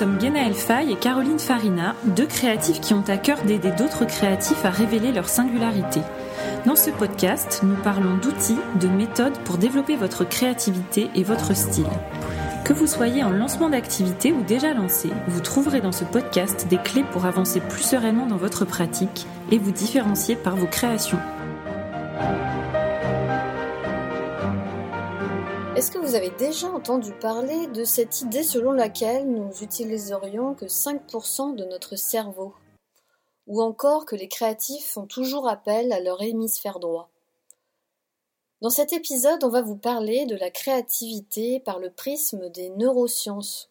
sommes Genaël Fay et Caroline Farina, deux créatifs qui ont à cœur d'aider d'autres créatifs à révéler leur singularité. Dans ce podcast, nous parlons d'outils, de méthodes pour développer votre créativité et votre style. Que vous soyez en lancement d'activité ou déjà lancé, vous trouverez dans ce podcast des clés pour avancer plus sereinement dans votre pratique et vous différencier par vos créations. Est-ce que vous avez déjà entendu parler de cette idée selon laquelle nous utiliserions que 5% de notre cerveau? Ou encore que les créatifs font toujours appel à leur hémisphère droit? Dans cet épisode, on va vous parler de la créativité par le prisme des neurosciences.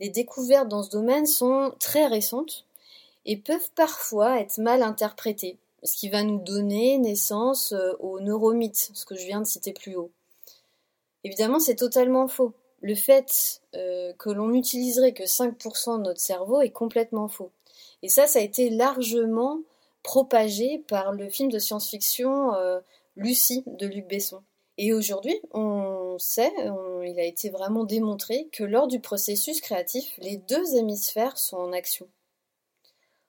Les découvertes dans ce domaine sont très récentes et peuvent parfois être mal interprétées, ce qui va nous donner naissance euh, au neuromythe, ce que je viens de citer plus haut. Évidemment, c'est totalement faux. Le fait euh, que l'on n'utiliserait que 5% de notre cerveau est complètement faux. Et ça, ça a été largement propagé par le film de science-fiction euh, Lucie de Luc Besson. Et aujourd'hui, on sait, il a été vraiment démontré que lors du processus créatif, les deux hémisphères sont en action.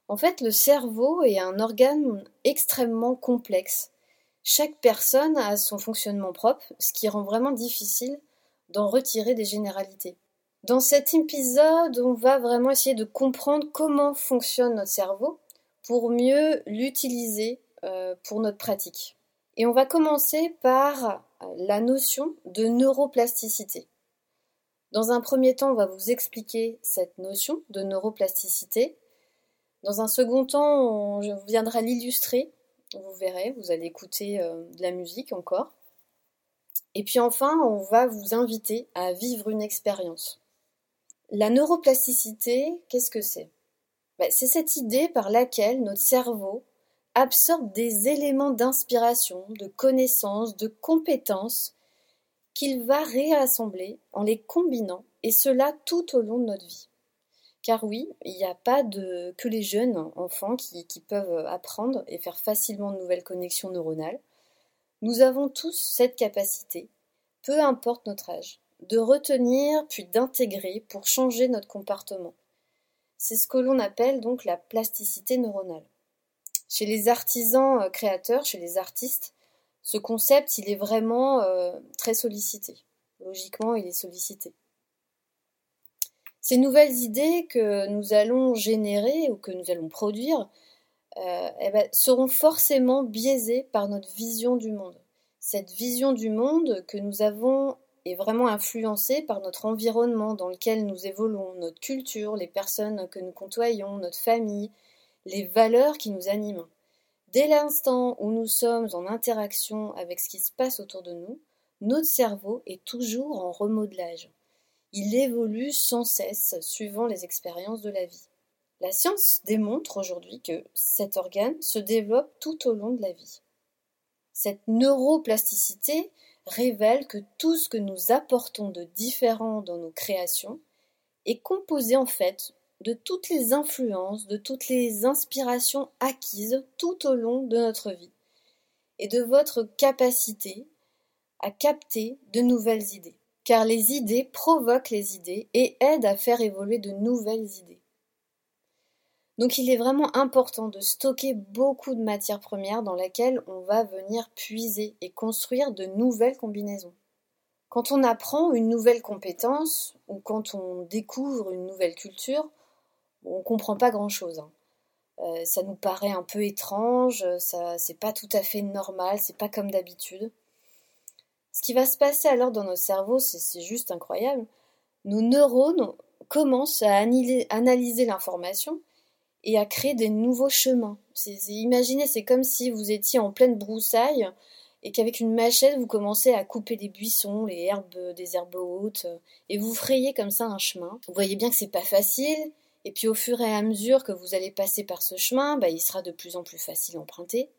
En fait, le cerveau est un organe extrêmement complexe chaque personne a son fonctionnement propre, ce qui rend vraiment difficile d'en retirer des généralités. Dans cet épisode, on va vraiment essayer de comprendre comment fonctionne notre cerveau pour mieux l'utiliser euh, pour notre pratique. Et on va commencer par la notion de neuroplasticité. Dans un premier temps, on va vous expliquer cette notion de neuroplasticité. Dans un second temps, on viendra l'illustrer vous verrez, vous allez écouter euh, de la musique encore. Et puis enfin, on va vous inviter à vivre une expérience. La neuroplasticité, qu'est-ce que c'est? Ben, C'est cette idée par laquelle notre cerveau absorbe des éléments d'inspiration, de connaissances, de compétences qu'il va réassembler en les combinant, et cela tout au long de notre vie. Car oui, il n'y a pas que les jeunes enfants qui, peuvent apprendre et faire facilement de nouvelles connexions neuronales. Nous avons tous cette capacité, peu importe notre âge, de retenir puis d'intégrer pour changer notre comportement. C'est ce que l'on appelle donc la plasticité neuronale. Chez les artisans euh, créateurs, chez les artistes, ce concept, il est vraiment euh, très sollicité. Logiquement, il est sollicité. Ces nouvelles idées que nous allons générer ou que nous allons produire euh, eh ben, seront forcément biaisées par notre vision du monde. Cette vision du monde que nous avons est vraiment influencée par notre environnement dans lequel nous évoluons, notre culture, les personnes que nous côtoyons, notre famille, les valeurs qui nous animent. Dès l'instant où nous sommes en interaction avec ce qui se passe autour de nous, notre cerveau est toujours en remodelage. Il évolue sans cesse suivant les expériences de la vie. La science démontre aujourd'hui que cet organe se développe tout au long de la vie. Cette neuroplasticité révèle que tout ce que nous apportons de différent dans nos créations est composé en fait de toutes les influences, de toutes les inspirations acquises tout au long de notre vie et de votre capacité à capter de nouvelles idées car les idées provoquent les idées et aident à faire évoluer de nouvelles idées. Donc il est vraiment important de stocker beaucoup de matières premières dans laquelle on va venir puiser et construire de nouvelles combinaisons. Quand on apprend une nouvelle compétence ou quand on découvre une nouvelle culture, on ne comprend pas grand-chose. Hein. Euh, ça nous paraît un peu étrange, ça c'est pas tout à fait normal, c'est pas comme d'habitude. Ce qui va se passer alors dans notre cerveau, c'est juste incroyable. Nos neurones commencent à analyser l'information et à créer des nouveaux chemins. imaginez, c'est comme si vous étiez en pleine broussaille et qu'avec une machette, vous commencez à couper des buissons, les herbes, des herbes hautes, et vous frayez comme ça un chemin. Vous voyez bien que c'est pas facile, et puis au fur et à mesure que vous allez passer par ce chemin, bah, il sera de plus en plus facile à emprunter.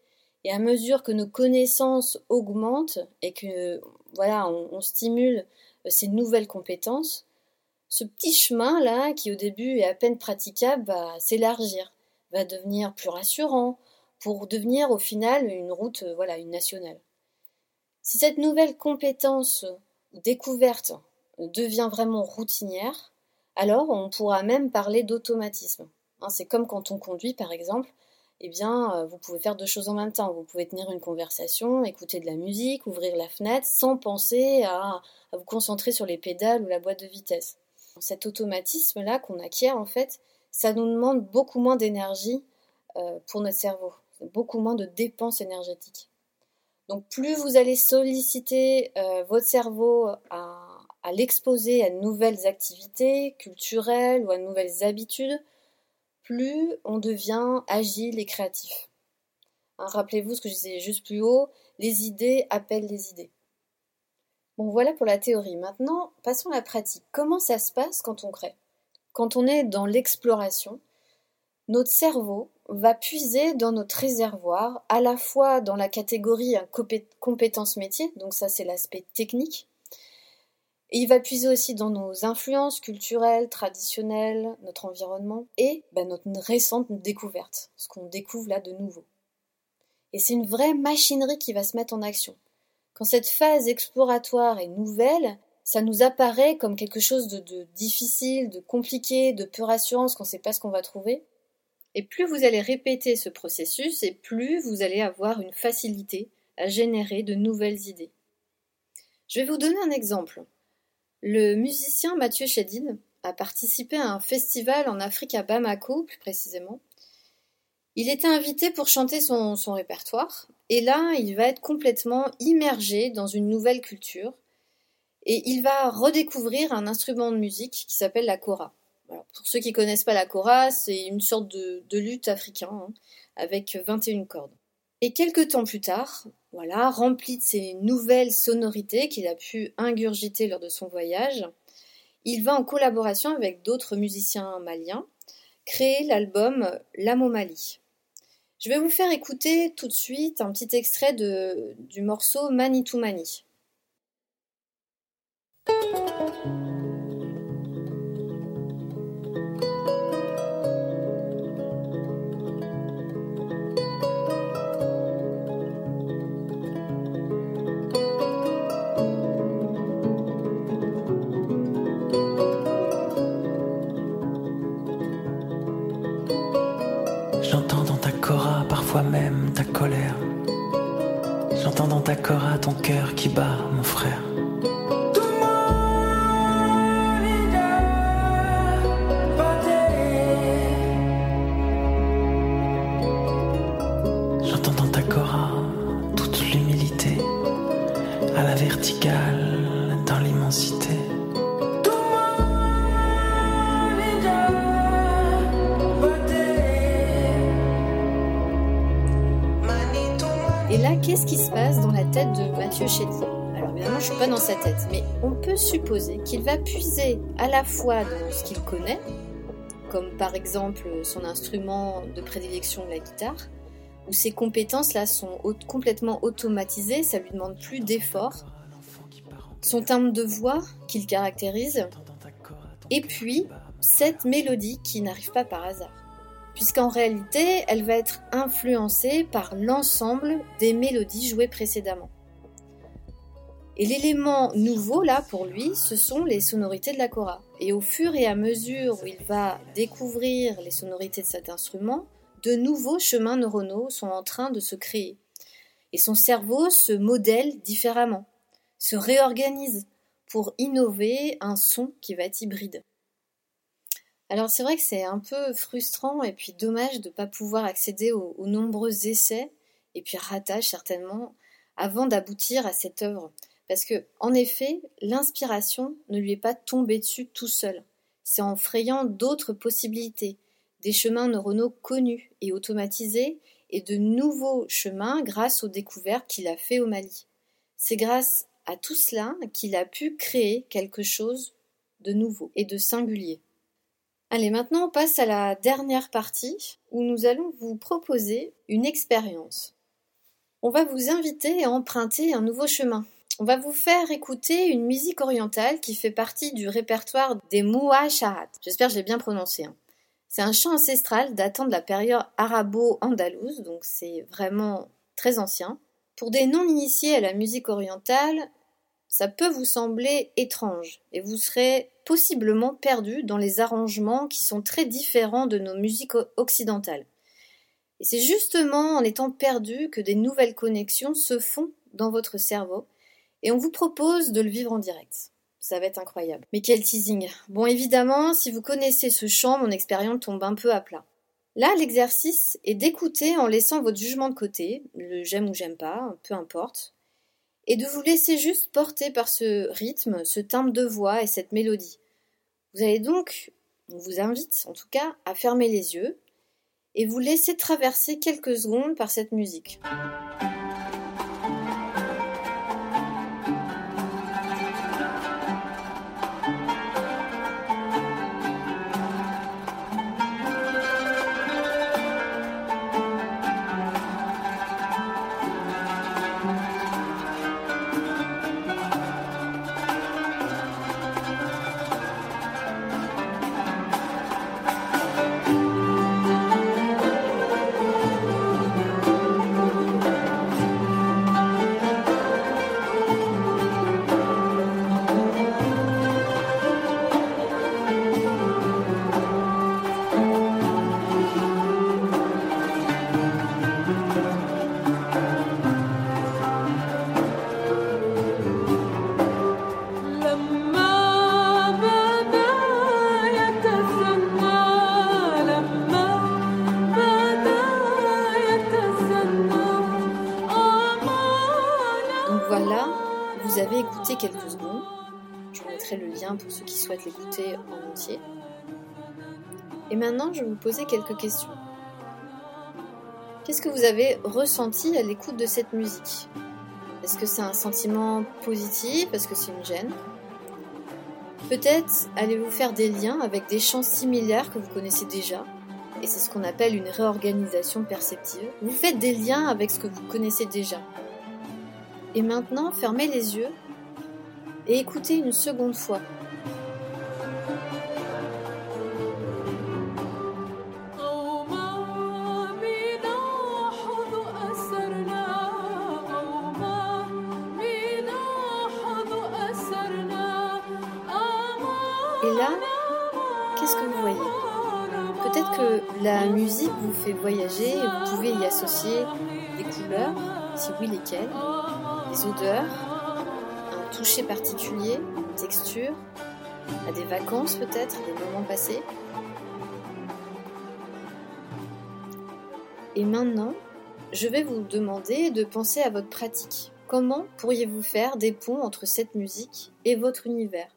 Et à mesure que nos connaissances augmentent et que voilà, on, stimule euh, ces nouvelles compétences, ce petit chemin là, qui au début est à peine praticable, va s'élargir, va devenir plus rassurant, pour devenir au final une route, euh, voilà, nationale. Si cette nouvelle compétence ou découverte devient vraiment routinière, Alors on pourra même parler d'automatisme. Hein, c'est comme quand on conduit par exemple, eh bien euh, vous pouvez faire deux choses en même temps. Vous pouvez tenir une conversation, écouter de la musique, ouvrir la fenêtre sans penser à, vous concentrer sur les pédales ou la boîte de vitesse. Cet automatisme-là qu'on acquiert en fait, ça nous demande beaucoup moins d'énergie euh, pour notre cerveau, beaucoup moins de dépenses énergétiques. Donc plus vous allez solliciter euh, votre cerveau à, l'exposer à de nouvelles activités culturelles ou à de nouvelles habitudes, plus on devient agile et créatif. Hein, rappelez-vous ce que je disais juste plus haut, les idées appellent les idées. Bon voilà pour la théorie. Maintenant, passons à la pratique. Comment ça se passe quand on crée? Quand on est dans l'exploration, notre cerveau va puiser dans notre réservoir, à la fois dans la catégorie compétences métiers, donc ça c'est l'aspect technique, et il va puiser aussi dans nos influences culturelles, traditionnelles, notre environnement, et ben, notre récente découverte, ce qu'on découvre là de nouveau. Et c'est une vraie machinerie qui va se mettre en action. Quand cette phase exploratoire est nouvelle, ça nous apparaît comme quelque chose de, difficile, de compliqué, de peu rassurant, qu'on ne sait pas ce qu'on va trouver. Et plus vous allez répéter ce processus, et plus vous allez avoir une facilité à générer de nouvelles idées. Je vais vous donner un exemple. Le musicien Mathieu Chedid a participé à un festival en Afrique à Bamako, plus précisément. Il était invité pour chanter son, répertoire, et là, il va être complètement immergé dans une nouvelle culture, et il va redécouvrir un instrument de musique qui s'appelle la kora pour ceux qui connaissent pas la kora, c'est une sorte de, lutte africain hein, avec 21 cordes. Et quelques temps plus tard, voilà, rempli de ces nouvelles sonorités qu'il a pu ingurgiter lors de son voyage, il va en collaboration avec d'autres musiciens maliens créer l'album L'Amo Mali. Je vais vous faire écouter tout de suite un petit extrait du morceau Manitou Mani. Même ta colère. J'entends dans ta cora ton cœur qui bat, mon frère. Qu'est-ce qui se passe dans la tête de Mathieu Chédid? Alors évidemment, je ne suis pas dans sa tête, mais on peut supposer qu'il va puiser à la fois dans ce qu'il connaît, comme par exemple son instrument de prédilection, la guitare, où ses compétences là sont complètement automatisées, ça lui demande plus d'efforts, son timbre de voix qu'il caractérise, et puis cette mélodie qui n'arrive pas par hasard puisqu'en réalité, elle va être influencée par l'ensemble des mélodies jouées précédemment. Et l'élément nouveau, là, pour lui, ce sont les sonorités de la kora. Et au fur et à mesure où il va découvrir les sonorités de cet instrument, de nouveaux chemins neuronaux sont en train de se créer. Et son cerveau se modèle différemment, se réorganise pour innover un son qui va être hybride. Alors c'est vrai que c'est un peu frustrant et puis dommage de ne pas pouvoir accéder aux, nombreux essais et puis ratages certainement avant d'aboutir à cette œuvre. Parce que, en effet, l'inspiration ne lui est pas tombée dessus tout seul. C'est en frayant d'autres possibilités, des chemins neuronaux connus et automatisés, et de nouveaux chemins grâce aux découvertes qu'il a fait au Mali. C'est grâce à tout cela qu'il a pu créer quelque chose de nouveau et de singulier. Allez, maintenant on passe à la dernière partie où nous allons vous proposer une expérience. On va vous inviter à emprunter un nouveau chemin. On va vous faire écouter une musique orientale qui fait partie du répertoire des Shahat. J'espère que j'ai bien prononcé. Hein. C'est un chant ancestral datant de la période arabo-andalouse, donc c'est vraiment très ancien. Pour des non-initiés à la musique orientale, ça peut vous sembler étrange et vous serez possiblement perdu dans les arrangements qui sont très différents de nos musiques occidentales. Et c'est justement en étant perdu que des nouvelles connexions se font dans votre cerveau et on vous propose de le vivre en direct. Ça va être incroyable. Mais quel teasing. Bon, évidemment, si vous connaissez ce chant, mon expérience tombe un peu à plat. Là, l'exercice est d'écouter en laissant votre jugement de côté, le j'aime ou j'aime pas, peu importe, et de vous laisser juste porter par ce rythme, ce timbre de voix et cette mélodie. Vous allez donc, on vous invite en tout cas, à fermer les yeux et vous laisser traverser quelques secondes par cette musique. Pour ceux qui souhaitent l'écouter en entier. Et maintenant, je vais vous poser quelques questions. Qu'est-ce que vous avez ressenti à l'écoute de cette musique? Est-ce que c'est un sentiment positif? Est-ce que c'est une gêne? Peut-être allez-vous faire des liens avec des chants similaires que vous connaissez déjà, et c'est ce qu'on appelle une réorganisation perceptive. Vous faites des liens avec ce que vous connaissez déjà. Et maintenant, fermez les yeux et écoutez une seconde fois. La musique vous fait voyager et vous pouvez y associer des couleurs, si oui lesquelles, des odeurs, un toucher particulier, une texture, à des vacances peut-être, des moments passés. Et maintenant, je vais vous demander de penser à votre pratique. Comment pourriez-vous faire des ponts entre cette musique et votre univers?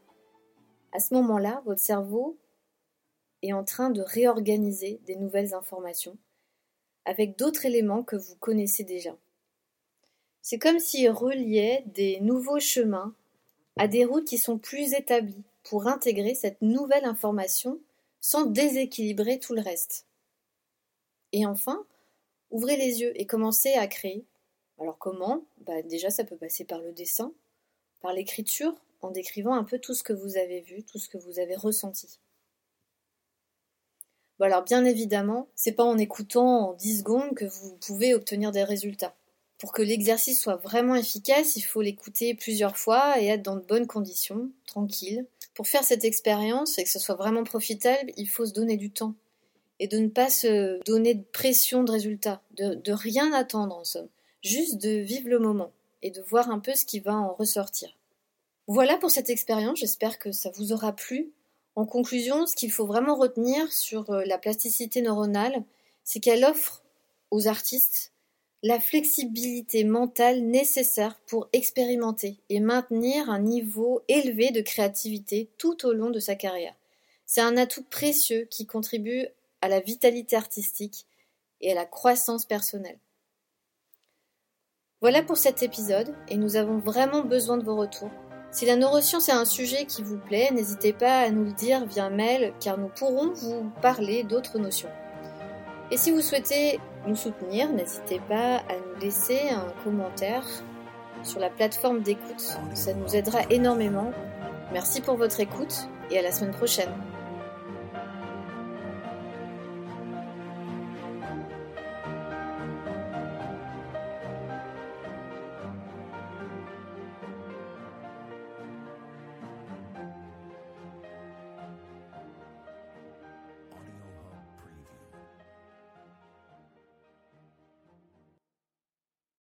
À ce moment-là, votre cerveau est en train de réorganiser des nouvelles informations avec d'autres éléments que vous connaissez déjà. C'est comme s'il reliait des nouveaux chemins à des routes qui sont plus établies pour intégrer cette nouvelle information sans déséquilibrer tout le reste. Et enfin, ouvrez les yeux et commencez à créer. Alors comment? Bah Déjà, ça peut passer par le dessin, par l'écriture, en décrivant un peu tout ce que vous avez vu, tout ce que vous avez ressenti. Alors bien évidemment, c'est pas en écoutant en 10 secondes que vous pouvez obtenir des résultats. Pour que l'exercice soit vraiment efficace, il faut l'écouter plusieurs fois et être dans de bonnes conditions, tranquille. Pour faire cette expérience et que ce soit vraiment profitable, il faut se donner du temps et de ne pas se donner de pression de résultat, de rien attendre en somme, juste de vivre le moment et de voir un peu ce qui va en ressortir. Voilà pour cette expérience, j'espère que ça vous aura plu. En conclusion, ce qu'il faut vraiment retenir sur euh, la plasticité neuronale, c'est qu'elle offre aux artistes la flexibilité mentale nécessaire pour expérimenter et maintenir un niveau élevé de créativité tout au long de sa carrière. C'est un atout précieux qui contribue à la vitalité artistique et à la croissance personnelle. Voilà pour cet épisode et nous avons vraiment besoin de vos retours. Si la neuroscience est un sujet qui vous plaît, n'hésitez pas à nous le dire via mail car nous pourrons vous parler d'autres notions. Et si vous souhaitez nous soutenir, n'hésitez pas à nous laisser un commentaire sur la plateforme d'écoute. Ça nous aidera énormément. Merci pour votre écoute et à la semaine prochaine.